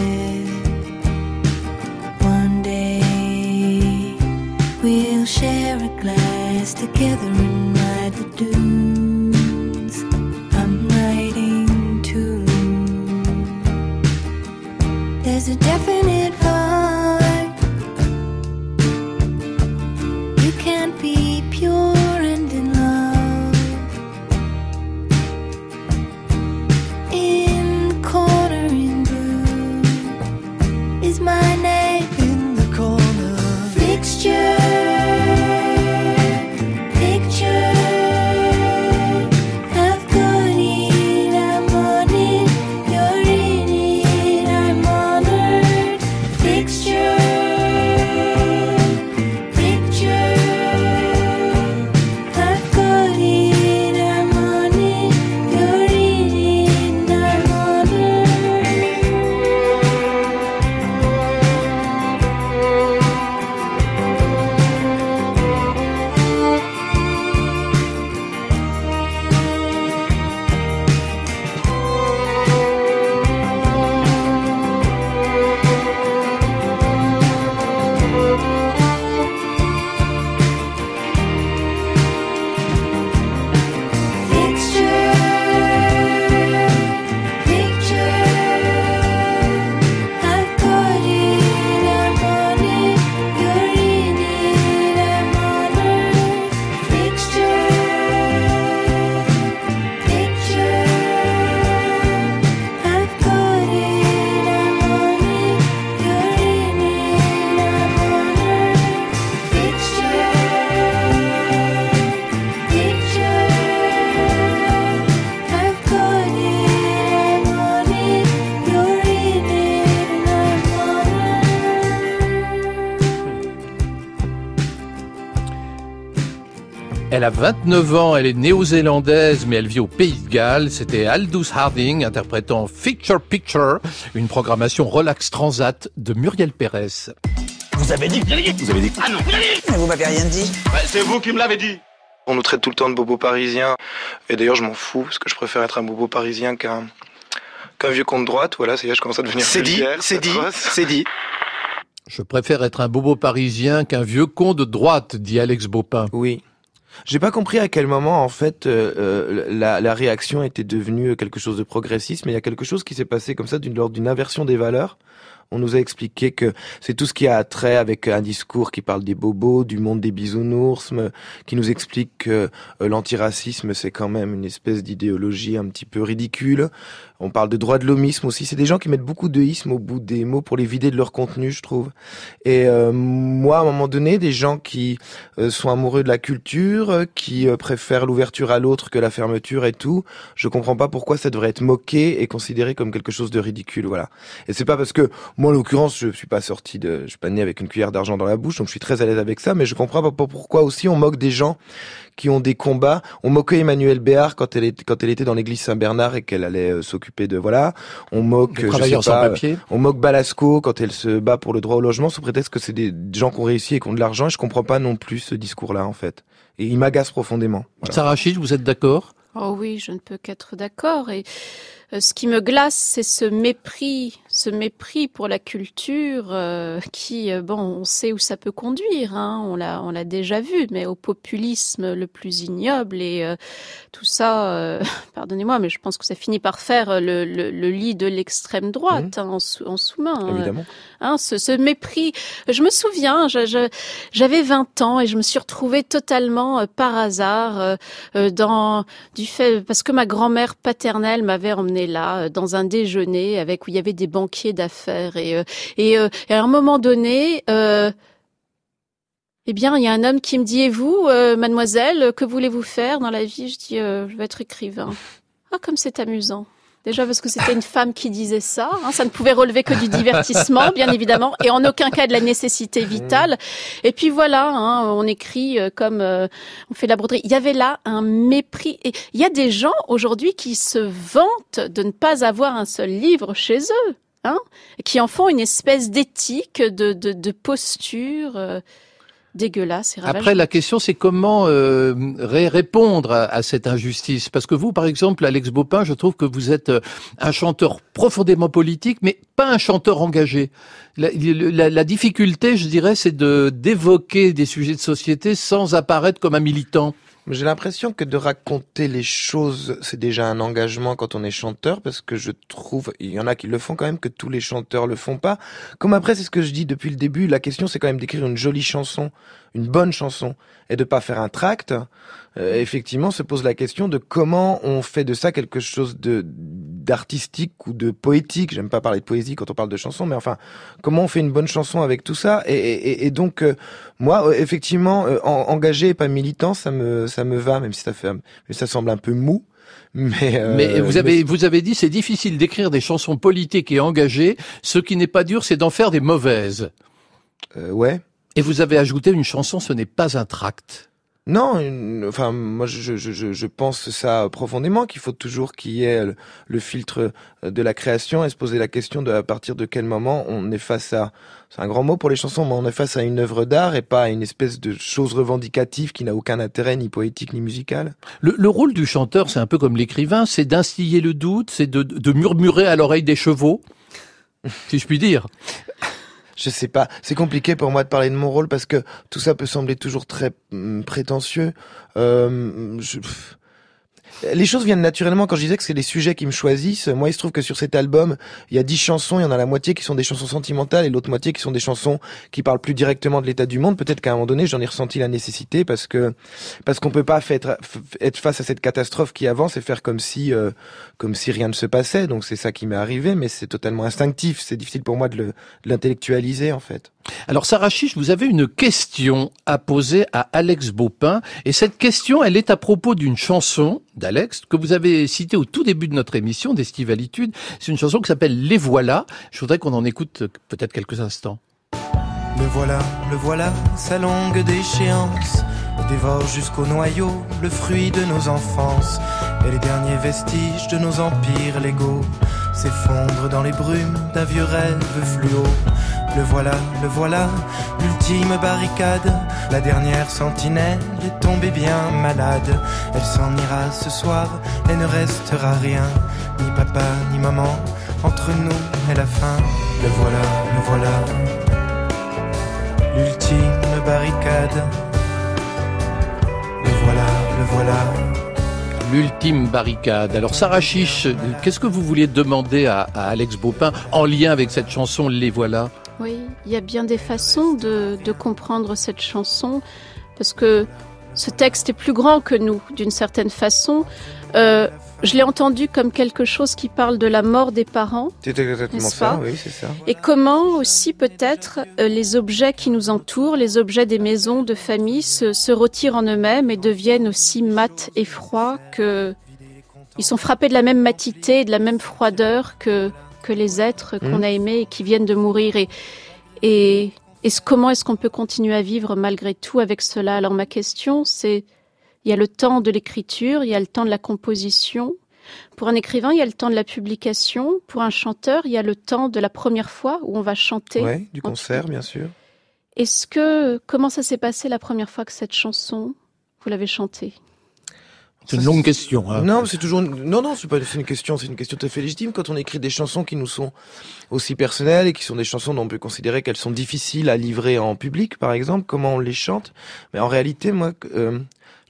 A 29 ans, elle est néo-zélandaise, mais elle vit au Pays de Galles. C'était Aldous Harding interprétant Picture Picture, une programmation relax transat de Muriel Pérez. Vous avez dit, vous avez dit, vous avez dit. Ah non, vous avez dit. Mais vous m'avez rien dit. Bah, c'est vous qui me l'avez dit. On nous traite tout le temps de bobo parisien. Et d'ailleurs, je m'en fous, parce que je préfère être un bobo parisien qu'un qu'un vieux con de droite. Voilà, c'est là, je commence à devenir C'est dit, c'est dit, c'est dit. Je préfère être un bobo parisien qu'un vieux con de droite, dit Alex Baupin. Oui. J'ai pas compris à quel moment en fait euh, euh, la, la réaction était devenue quelque chose de progressiste, mais il y a quelque chose qui s'est passé comme ça d'une lors d'une inversion des valeurs. On nous a expliqué que c'est tout ce qui a trait avec un discours qui parle des bobos, du monde des bisounours, qui nous explique que euh, l'antiracisme c'est quand même une espèce d'idéologie un petit peu ridicule. On parle de droit de l'homisme aussi. C'est des gens qui mettent beaucoup de au bout des mots pour les vider de leur contenu, je trouve. Et euh, moi, à un moment donné, des gens qui euh, sont amoureux de la culture, euh, qui euh, préfèrent l'ouverture à l'autre que la fermeture et tout, je comprends pas pourquoi ça devrait être moqué et considéré comme quelque chose de ridicule, voilà. Et c'est pas parce que moi, en l'occurrence, je suis pas sorti de, je suis pas né avec une cuillère d'argent dans la bouche, donc je suis très à l'aise avec ça, mais je comprends pas pourquoi aussi on moque des gens qui ont des combats. On moquait Emmanuel Béard quand elle était, quand elle était dans l'église Saint-Bernard et qu'elle allait euh, s'occuper de, voilà. On moque, euh, je sans papier. on moque Balasco quand elle se bat pour le droit au logement sous prétexte que c'est des gens qui ont réussi et qui ont de l'argent. Et je comprends pas non plus ce discours-là, en fait. Et il m'agace profondément. Voilà. Sarah Chiche, vous êtes d'accord? Oh oui, je ne peux qu'être d'accord. Et euh, ce qui me glace, c'est ce mépris, ce mépris pour la culture euh, qui, euh, bon, on sait où ça peut conduire. Hein, on l'a, on l'a déjà vu, mais au populisme le plus ignoble et euh, tout ça. euh, *laughs* pardonnez-moi, mais je pense que ça finit par faire euh, le, le, le lit de l'extrême droite hein, en, sous, en sous-main. hein. Évidemment. Hein, ce, ce mépris. Je me souviens, je- je- j'avais 20 ans et je me suis retrouvée totalement euh, par hasard dans du fait parce que ma grand-mère paternelle m'avait emmenée là euh, dans un déjeuner avec où il y avait des banquiers d'affaires et euh, euh, et à un moment donné. Euh, eh bien, il y a un homme qui me dit, et vous, mademoiselle, que voulez-vous faire dans la vie? Je dis, je vais être écrivain. Ah, comme c'est amusant. Déjà parce que c'était une femme qui disait ça, hein, ça ne pouvait relever que du divertissement, bien évidemment, et en aucun cas de la nécessité vitale. Et puis voilà, hein, on écrit comme on fait la broderie. Il y avait là un mépris. Et il y a des gens aujourd'hui qui se vantent de ne pas avoir un seul livre chez eux, hein, qui en font une espèce d'éthique, de, de, de posture. euh, dégueulasse et Après, la question, c'est comment euh, ré- répondre à, à cette injustice. Parce que vous, par exemple, Alex Baupin, je trouve que vous êtes euh, un chanteur profondément politique, mais pas un chanteur engagé. La, la- la difficulté, je dirais, c'est de d'évoquer des sujets de société sans apparaître comme un militant. J'ai l'impression que de raconter les choses, c'est déjà un engagement quand on est chanteur, parce que je trouve, il y en a qui le font quand même, que tous les chanteurs le font pas. Comme après, c'est ce que je dis depuis le début, la question c'est quand même d'écrire une jolie chanson, une bonne chanson, et de pas faire un tract. Euh, effectivement, se pose la question de comment on fait de ça quelque chose de d'artistique ou de poétique. J'aime pas parler de poésie quand on parle de chanson, mais enfin, comment on fait une bonne chanson avec tout ça? Et, et, et donc, euh, moi, euh, effectivement, euh, en- engagé et pas militant, ça me ça me va, même si ça fait, ça semble un peu mou. Mais, euh, mais vous avez, vous avez dit, c'est difficile d'écrire des chansons politiques et engagées. Ce qui n'est pas dur, c'est d'en faire des mauvaises. Euh, ouais. Et vous avez ajouté une chanson, ce n'est pas un tract. Non, une- enfin moi je, je, je, je pense ça profondément qu'il faut toujours qu'il y ait le, le filtre de la création et se poser la question de à partir de quel moment on est face à c'est un grand mot pour les chansons mais on est face à une œuvre d'art et pas à une espèce de chose revendicative qui n'a aucun intérêt ni poétique ni musical. Le, le rôle du chanteur, c'est un peu comme l'écrivain, c'est d'instiller le doute, c'est de, de murmurer à l'oreille des chevaux, si je puis dire. Je sais pas, c'est compliqué pour moi de parler de mon rôle parce que tout ça peut sembler toujours très hum, prétentieux. Euh, je-. Les choses viennent naturellement quand je disais que c'est les sujets qui me choisissent. Moi, il se trouve que sur cet album, il y a dix chansons, il y en a la moitié qui sont des chansons sentimentales et l'autre moitié qui sont des chansons qui parlent plus directement de l'état du monde. Peut-être qu'à un moment donné, j'en ai ressenti la nécessité parce que parce qu'on peut pas être, être face à cette catastrophe qui avance et faire comme si euh, comme si rien ne se passait. Donc c'est ça qui m'est arrivé, mais c'est totalement instinctif. C'est difficile pour moi de le- de l'intellectualiser en fait. Alors Sarah vous avez une question à poser à Alex Baupin, et cette question, elle est à propos d'une chanson que vous avez citée au tout début de notre émission d'Estivalitude. C'est une chanson qui s'appelle Les Voilà. Je voudrais qu'on en écoute euh, peut-être quelques instants. Le voilà, le voilà, sa longue déchéance. dévore jusqu'au noyau le fruit de nos enfances et les derniers vestiges de nos empires légaux s'effondrent dans les brumes d'un vieux rêve fluo. Le voilà, le voilà, l'ultime barricade. La dernière sentinelle est tombée bien malade. Elle s'en ira ce soir et ne restera rien, ni papa ni maman. Entre nous et la fin, le voilà, le voilà. L'ultime barricade. Le voilà, le voilà. L'ultime barricade. Alors Sarah Chiche, qu'est-ce que vous vouliez demander à, Alex Baupin en lien avec cette chanson Les voilà? Oui, il y a bien des façons de, de comprendre cette chanson, parce que ce texte est plus grand que nous, d'une certaine façon. Euh, je l'ai entendu comme quelque chose qui parle de la mort des parents. C'est exactement ça, oui, c'est ça. Et comment aussi peut-être euh, les objets qui nous entourent, les objets des maisons de famille se, se retirent en eux-mêmes et deviennent aussi mats et froids que ils sont frappés de la même matité et de la même froideur que que les êtres qu'on Mhm. a aimés et qui viennent de mourir et et est-ce comment est-ce qu'on peut continuer à vivre malgré tout avec cela? Alors ma question c'est il y a le temps de l'écriture, il y a le temps de la composition. Pour un écrivain, il y a le temps de la publication. Pour un chanteur, il y a le temps de la première fois où on va chanter. Ouais, du concert, bien sûr. Est-ce que comment ça s'est passé la première fois que cette chanson vous l'avez chantée? C'est une longue question. hein. Non, c'est toujours non non, c'est pas une question, c'est une question tout à fait légitime quand on écrit des chansons qui nous sont aussi personnelles et qui sont des chansons dont on peut considérer qu'elles sont difficiles à livrer en public par exemple, comment on les chante. Mais en réalité, moi euh,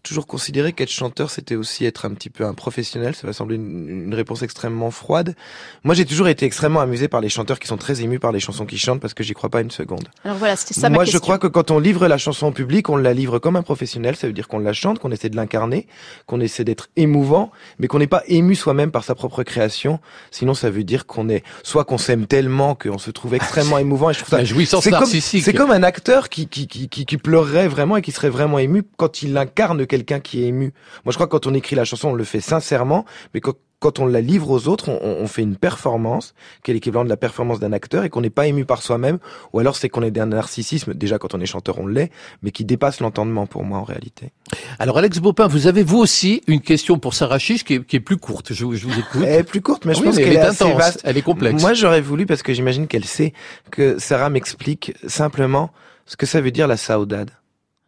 toujours considéré qu'être chanteur c'était aussi être un petit peu un professionnel, ça va sembler une, une réponse extrêmement froide. Moi, j'ai toujours été extrêmement amusé par les chanteurs qui sont très émus par les chansons qu'ils chantent parce que j'y crois pas une seconde. Alors voilà, c'était ça ma Moi, question. je crois que quand on livre la chanson au public, on la livre comme un professionnel. Ça veut dire qu'on la chante, qu'on essaie de l'incarner, qu'on essaie d'être émouvant, mais qu'on n'est pas ému soi-même par sa propre création. Sinon, ça veut dire qu'on est, soit qu'on s'aime tellement qu'on se trouve extrêmement *laughs* émouvant. Et je trouve ça, La jouissance c'est comme, narcissique. c'est comme un acteur qui, qui, qui, qui, qui pleurerait vraiment et qui serait vraiment ému quand il incarne quelqu'un qui est ému. Moi, je crois que quand on écrit la chanson, on le fait sincèrement, mais quand, quand on la livre aux autres, on, on fait une performance qui est l'équivalent de la performance d'un acteur et qu'on n'est pas ému par soi-même, ou alors c'est qu'on est d'un narcissisme, déjà quand on est chanteur on l'est, mais qui dépasse l'entendement pour moi en réalité. Alors Alex Baupin, vous avez vous aussi une question pour Sarah Chiche qui est, qui est plus courte. Je, vous- je vous écoute. Elle est plus courte, mais je Oui, pense qu'elle elle est, est assez intense, vaste. elle est complexe. Moi j'aurais voulu, parce que j'imagine qu'elle sait, que Sarah m'explique simplement ce que ça veut dire la saudade.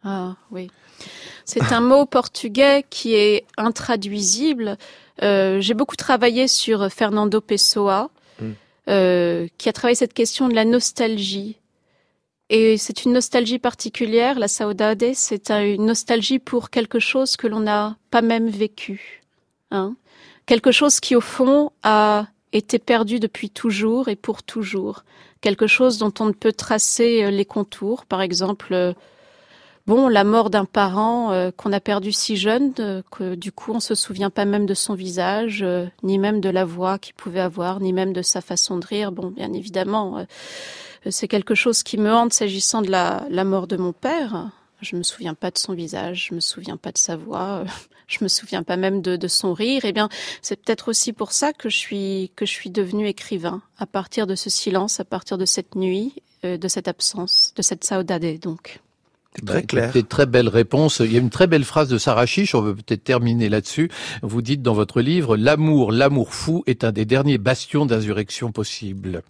Ah oui. C'est un mot portugais qui est intraduisible. Euh, J'ai beaucoup travaillé sur Fernando Pessoa, Mm. euh, qui a travaillé cette question de la nostalgie. Et c'est une nostalgie particulière, la saudade, c'est un- une nostalgie pour quelque chose que l'on n'a pas même vécu. Hein quelque chose qui, au fond, a été perdu depuis toujours et pour toujours. Quelque chose dont on ne peut tracer euh, les contours. Par exemple, euh, Bon, la mort d'un parent euh, qu'on a perdu si jeune euh, que du coup on se souvient pas même de son visage, euh, ni même de la voix qu'il pouvait avoir, ni même de sa façon de rire. Bon, bien évidemment, euh, c'est quelque chose qui me hante s'agissant de la, la mort de mon père. Je me souviens pas de son visage, je me souviens pas de sa voix, euh, *laughs* je me souviens pas même de, de son rire. Eh bien, c'est peut-être aussi pour ça que je suis que je suis devenue écrivain à partir de ce silence, à partir de cette nuit, euh, de cette absence, de cette saudade donc. C'est très Bah, clair. écoutez, très belle réponse. Il y a une très belle phrase de Sarah Chiche, on peut peut-être terminer là-dessus. Vous dites dans votre livre, l'amour, l'amour fou est un des derniers bastions d'insurrection possible.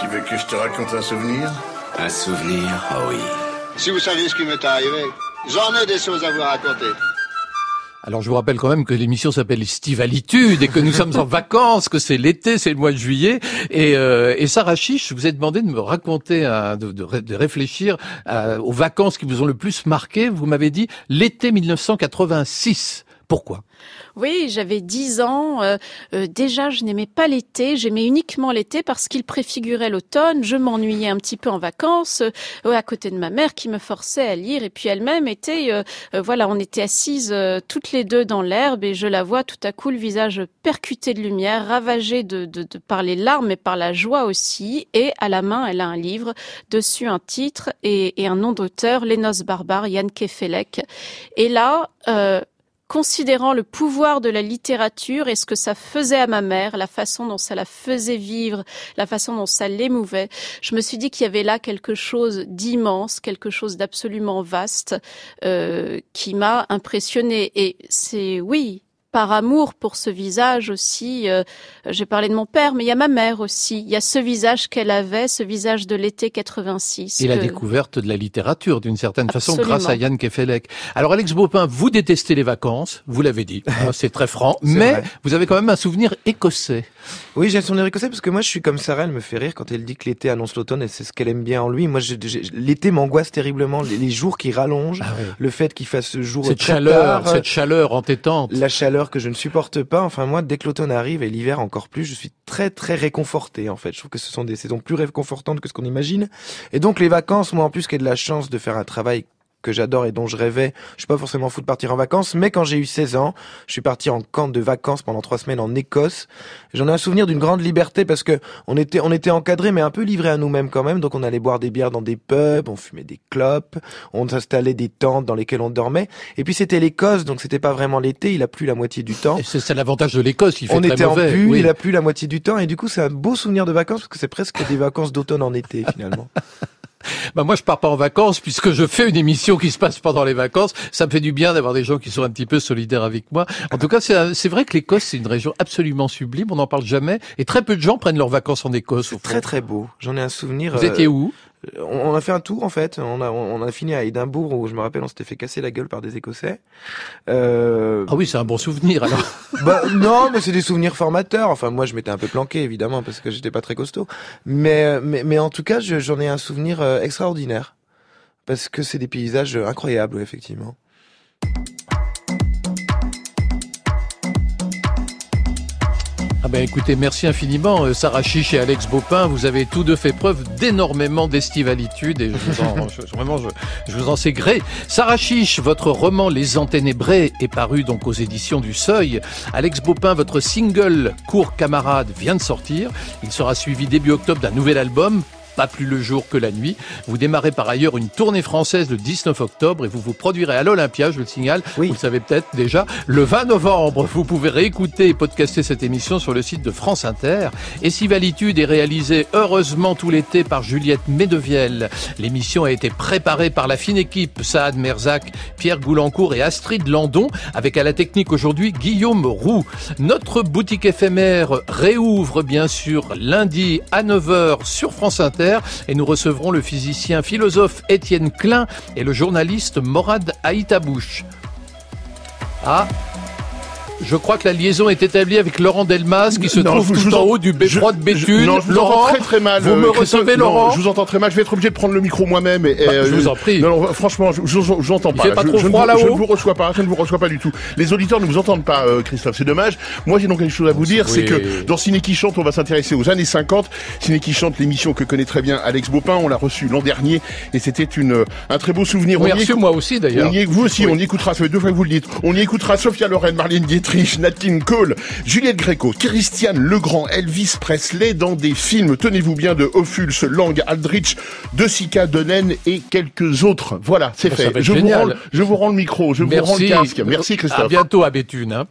Tu veux que je te raconte un souvenir? Un souvenir Oh oui. Si vous saviez ce qui m'est arrivé, j'en ai des choses à vous raconter. Alors je vous rappelle quand même que l'émission s'appelle Stivalitude et que nous sommes en *laughs* vacances, que c'est l'été, c'est le mois de juillet. Et, euh, et Sarah Chiche, je vous ai demandé de me raconter, un- de, de ré- de réfléchir à- aux vacances qui vous ont le plus marqué. Vous m'avez dit l'été 1986. Pourquoi? Oui, j'avais 10 ans. euh, euh, déjà, je n'aimais pas l'été. J'aimais uniquement l'été parce qu'il préfigurait l'automne. Je m'ennuyais un petit peu en vacances, euh, à côté de ma mère qui me forçait à lire. Et puis elle-même était, euh, euh, voilà, on était assises euh, toutes les deux dans l'herbe et je la vois tout à coup le visage percuté de lumière, ravagé de, de, de par les larmes mais par la joie aussi. Et à la main, elle a un livre, dessus un titre et, et un nom d'auteur, Les Noces barbares, Yann Kefelec. Et là, considérant le pouvoir de la littérature et ce que ça faisait à ma mère, la façon dont ça la faisait vivre, la façon dont ça l'émouvait, je me suis dit qu'il y avait là quelque chose d'immense, quelque chose d'absolument vaste euh, qui m'a impressionnée. Et c'est oui, par amour pour ce visage aussi. euh, J'ai parlé de mon père, mais il y a ma mère aussi. Il y a ce visage qu'elle avait, ce visage de l'été 86. Et la découverte de la littérature, d'une certaine façon, grâce à Yann Kefelec. Alors, Alex Baupin, vous détestez les vacances, vous l'avez dit, hein, *laughs* c'est très franc, mais vrai. vous avez quand même un souvenir écossais. Oui, j'ai le souvenir écossais parce que moi, je suis comme Sarah, elle me fait rire quand elle dit que l'été annonce l'automne et c'est ce qu'elle aime bien en lui. Moi, l'été m'angoisse terriblement. Les, les jours qui rallongent, le fait qu'il fasse ce jour Cette très chaleur, tard, cette chaleur entêtante. la chaleur que je ne supporte pas. Enfin, moi, dès que l'automne arrive et l'hiver encore plus, je suis très, très réconforté, en fait. Je trouve que ce sont des saisons plus réconfortantes que ce qu'on imagine. Et donc, les vacances, moi, en plus, qui ai de la chance de faire un travail que j'adore et dont je rêvais. Je suis pas forcément fou de partir en vacances, mais quand j'ai eu 16 ans, je suis parti en camp de vacances pendant trois semaines en Écosse. J'en ai un souvenir d'une grande liberté parce que on était, on était encadrés, mais un peu livrés à nous-mêmes quand même. Donc on allait boire des bières dans des pubs, on fumait des clopes, on installait des tentes dans lesquelles on dormait. Et puis c'était l'Écosse, donc c'était pas vraiment l'été, il a plu la moitié du temps. C'est c'est l'avantage de l'Écosse, il fait On très était mauvais. en oui. il a plu la moitié du temps, et du coup c'est un beau souvenir de vacances parce que c'est presque des vacances d'automne en été finalement. *laughs* Bah moi je pars pas en vacances puisque je fais une émission qui se passe pendant les vacances. Ça me fait du bien d'avoir des gens qui sont un petit peu solidaires avec moi. En tout cas, c'est c'est vrai que l'Écosse c'est une région absolument sublime. On n'en parle jamais et très peu de gens prennent leurs vacances en Écosse. fond. Très très beau. J'en ai un souvenir. Vous euh, étiez où? On, on a fait un tour en fait. On a on a fini à Édimbourg où je me rappelle on s'était fait casser la gueule par des Écossais. Euh, Ah oui, c'est un bon souvenir alors. *laughs* bah non, mais c'est des souvenirs formateurs. Enfin moi je m'étais un peu planqué évidemment parce que j'étais pas très costaud. Mais mais mais en tout cas je- j'en ai un souvenir euh, extraordinaire parce que c'est des paysages incroyables effectivement. Ah ben écoutez, merci infiniment euh, Sarah Chiche et Alex Baupin. Vous avez tous deux fait preuve d'énormément d'estivalitude et je vous en, vraiment, je, je vous en sais gré. Sarah Chiche, votre roman Les Enténébrés est paru donc aux éditions du Seuil. Alex Baupin, votre single Court Camarade vient de sortir. Il sera suivi début octobre d'un nouvel album. Pas plus le jour que la nuit. Vous démarrez par ailleurs une tournée française le 19 octobre et vous vous produirez à l'Olympia, je le signale. Vous le savez peut-être déjà. Le 20 novembre, vous pouvez réécouter et podcaster cette émission sur le site de France Inter. Et si Valitude est réalisée heureusement tout l'été par Juliette Medevielle, l'émission a été préparée par la fine équipe Saad Merzak, Pierre Goulancourt et Astrid Landon, avec à la technique aujourd'hui Guillaume Roux. Notre boutique éphémère réouvre bien sûr lundi à 9h sur France Inter et nous recevrons le physicien philosophe Étienne Klein et le journaliste Morad Aïtabouche. Ah je crois que la liaison est établie avec Laurent Delmas qui se Non, trouve je- tout en en- haut du beffroi de Béthune. Non, je vous Laurent, entends très très mal. Vous euh, me Christophe. recevez, Non, Laurent? Je vous entends très mal. Je vais être obligé de prendre le micro moi-même. Et, Bah, euh, je vous en prie. Non, franchement, je, je, je vous entends Il pas. fait pas trop je froid là-haut Je ne vous reçois pas. Je ne vous reçois pas du tout. Les auditeurs ne vous entendent pas, euh, Christophe. C'est dommage. Moi, j'ai donc quelque chose à vous dire. C'est que dans Ciné qui chante, on va s'intéresser aux années 50. Ciné qui chante, l'émission que connaît très bien Alex Baupin. On l'a reçu l'an dernier et c'était une un très beau souvenir. Oui, On y reçu écoute- moi aussi d'ailleurs. vous aussi, on y écoutera, ça fait deux fois que vous le dites, on y écoutera Sophia Loren, Marlène Dietrich, Nat King Cole, Juliette Gréco, Christiane Legrand, Elvis Presley dans des films, tenez-vous bien, de Ophuls, Lang, Aldrich, De Sica, Donen et quelques autres. Voilà, c'est fait. Je vous, rends, le- je vous rends le micro, je vous rends le casque. Merci À Christophe. bientôt à Béthune. hein.